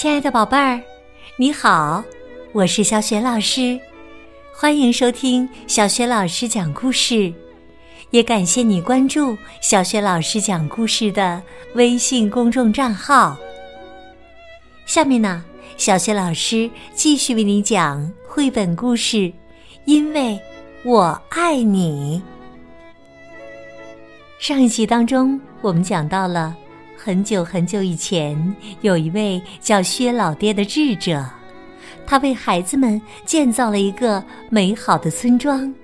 亲爱的宝贝儿，你好，我是小雪老师，欢迎收听小雪老师讲故事，也感谢你关注小雪老师讲故事的微信公众账号。下面呢，小雪老师继续为你讲绘本故事《因为我爱你》。上一集当中，我们讲到了。很久很久以前，有一位叫薛老爹的智者，他为孩子们建造了一个美好的村庄。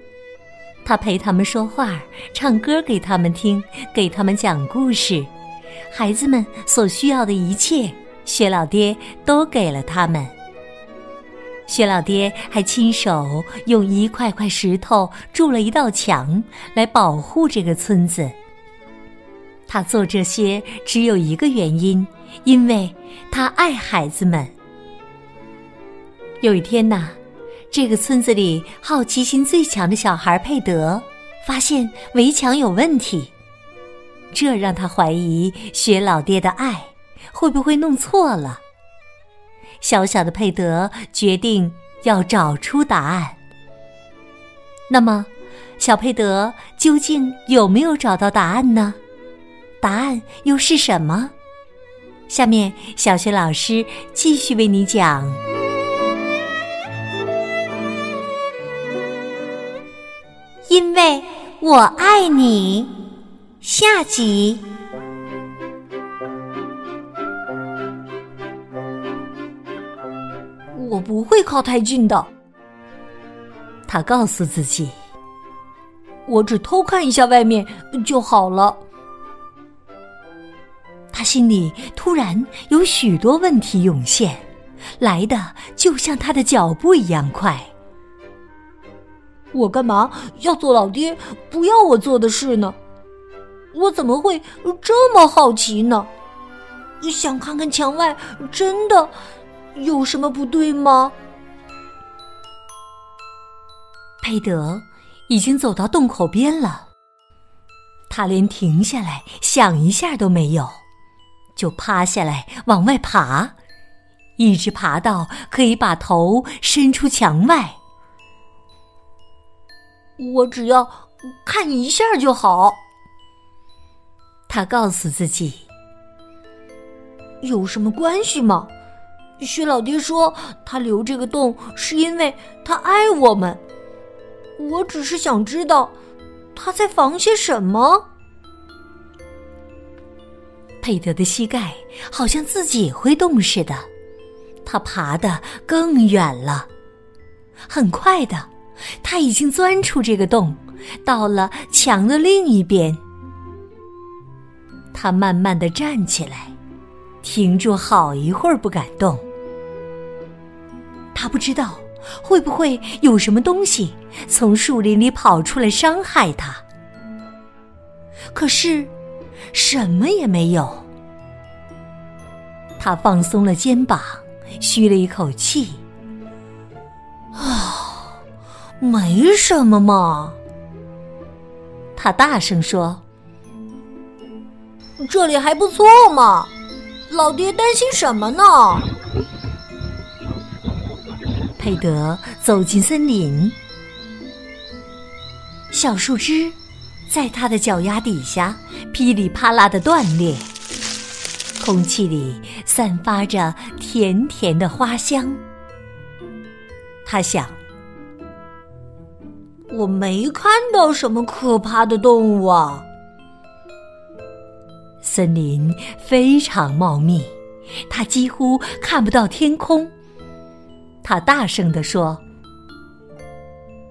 他陪他们说话，唱歌给他们听，给他们讲故事。孩子们所需要的一切，薛老爹都给了他们。薛老爹还亲手用一块块石头筑了一道墙，来保护这个村子。他做这些只有一个原因，因为他爱孩子们。有一天呐，这个村子里好奇心最强的小孩佩德发现围墙有问题，这让他怀疑雪老爹的爱会不会弄错了。小小的佩德决定要找出答案。那么，小佩德究竟有没有找到答案呢？答案又是什么？下面小学老师继续为你讲。因为我爱你，下集。我不会靠太近的，他告诉自己。我只偷看一下外面就好了。他心里突然有许多问题涌现，来的就像他的脚步一样快。我干嘛要做老爹不要我做的事呢？我怎么会这么好奇呢？想看看墙外，真的有什么不对吗？佩德已经走到洞口边了，他连停下来想一下都没有。就趴下来往外爬，一直爬到可以把头伸出墙外。我只要看一下就好。他告诉自己：“有什么关系吗？”薛老爹说：“他留这个洞是因为他爱我们。”我只是想知道他在防些什么。佩德的膝盖好像自己会动似的，他爬得更远了。很快的，他已经钻出这个洞，到了墙的另一边。他慢慢的站起来，停住好一会儿不敢动。他不知道会不会有什么东西从树林里跑出来伤害他。可是。什么也没有。他放松了肩膀，吁了一口气。啊，没什么嘛。他大声说：“这里还不错嘛，老爹担心什么呢？”佩德走进森林，小树枝。在他的脚丫底下，噼里啪啦的断裂。空气里散发着甜甜的花香。他想：我没看到什么可怕的动物啊。森林非常茂密，他几乎看不到天空。他大声地说：“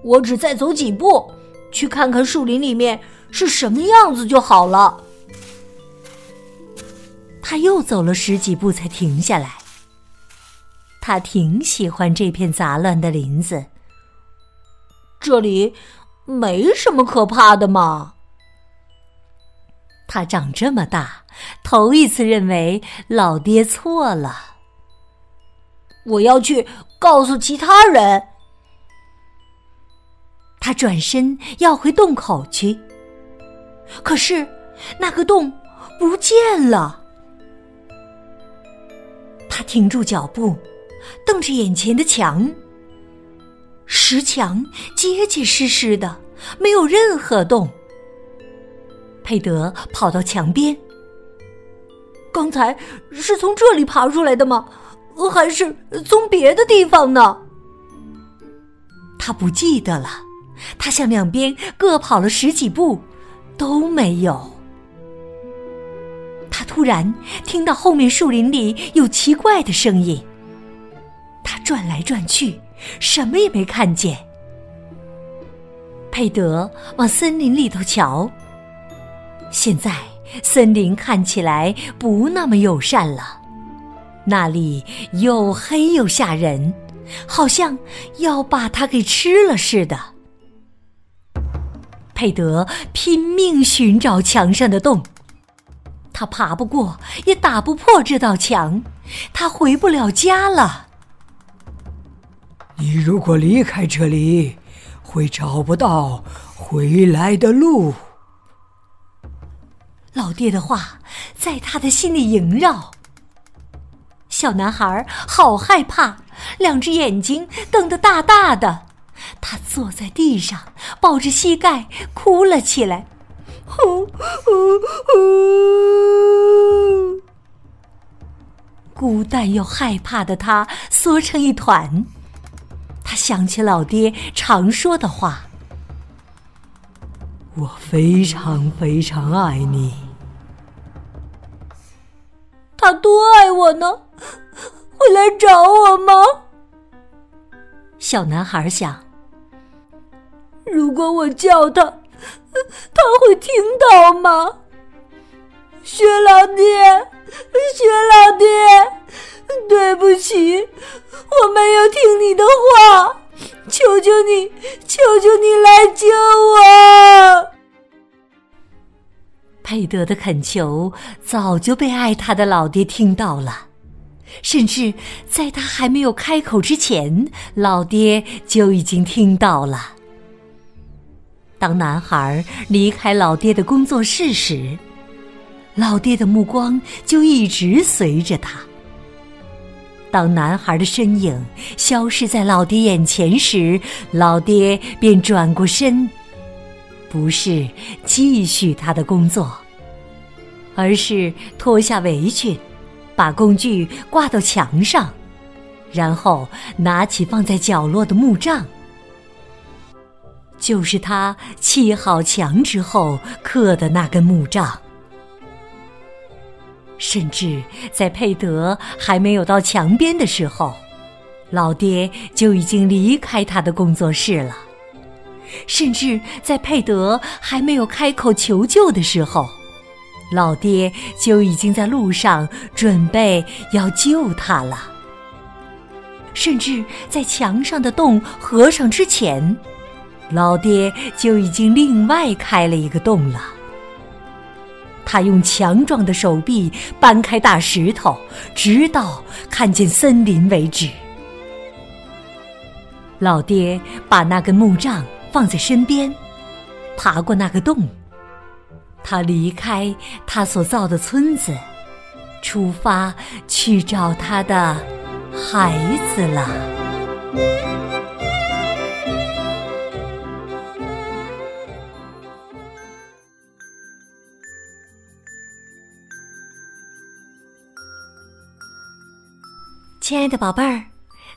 我只再走几步。”去看看树林里面是什么样子就好了。他又走了十几步才停下来。他挺喜欢这片杂乱的林子。这里没什么可怕的嘛。他长这么大，头一次认为老爹错了。我要去告诉其他人。他转身要回洞口去，可是那个洞不见了。他停住脚步，瞪着眼前的墙。石墙结结实实的，没有任何洞。佩德跑到墙边。刚才是从这里爬出来的吗？还是从别的地方呢？他不记得了。他向两边各跑了十几步，都没有。他突然听到后面树林里有奇怪的声音。他转来转去，什么也没看见。佩德往森林里头瞧。现在森林看起来不那么友善了，那里又黑又吓人，好像要把他给吃了似的。佩德拼命寻找墙上的洞，他爬不过，也打不破这道墙，他回不了家了。你如果离开这里，会找不到回来的路。老爹的话在他的心里萦绕。小男孩好害怕，两只眼睛瞪得大大的。坐在地上，抱着膝盖哭了起来。呼呼呼！孤单又害怕的他缩成一团。他想起老爹常说的话：“我非常非常爱你。”他多爱我呢？会来找我吗？小男孩想。如果我叫他，他会听到吗？薛老爹，薛老爹，对不起，我没有听你的话，求求你，求求你来救我！佩德的恳求早就被爱他的老爹听到了，甚至在他还没有开口之前，老爹就已经听到了。当男孩离开老爹的工作室时，老爹的目光就一直随着他。当男孩的身影消失在老爹眼前时，老爹便转过身，不是继续他的工作，而是脱下围裙，把工具挂到墙上，然后拿起放在角落的木杖。就是他砌好墙之后刻的那根木杖，甚至在佩德还没有到墙边的时候，老爹就已经离开他的工作室了；甚至在佩德还没有开口求救的时候，老爹就已经在路上准备要救他了；甚至在墙上的洞合上之前。老爹就已经另外开了一个洞了。他用强壮的手臂搬开大石头，直到看见森林为止。老爹把那根木杖放在身边，爬过那个洞。他离开他所造的村子，出发去找他的孩子了。亲爱的宝贝儿，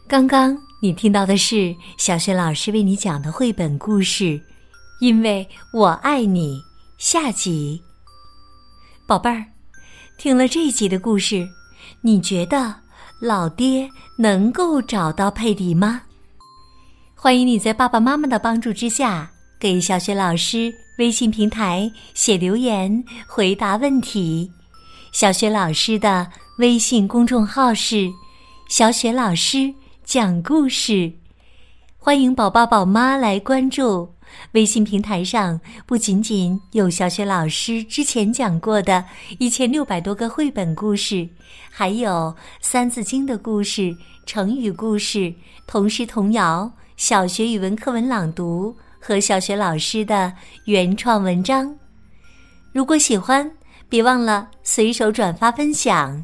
刚刚你听到的是小雪老师为你讲的绘本故事《因为我爱你》下集。宝贝儿，听了这集的故事，你觉得老爹能够找到佩迪吗？欢迎你在爸爸妈妈的帮助之下，给小雪老师微信平台写留言回答问题。小雪老师的微信公众号是。小雪老师讲故事，欢迎宝宝宝妈来关注微信平台上。不仅仅有小雪老师之前讲过的一千六百多个绘本故事，还有《三字经》的故事、成语故事、童诗童谣、小学语文课文朗读和小雪老师的原创文章。如果喜欢，别忘了随手转发分享。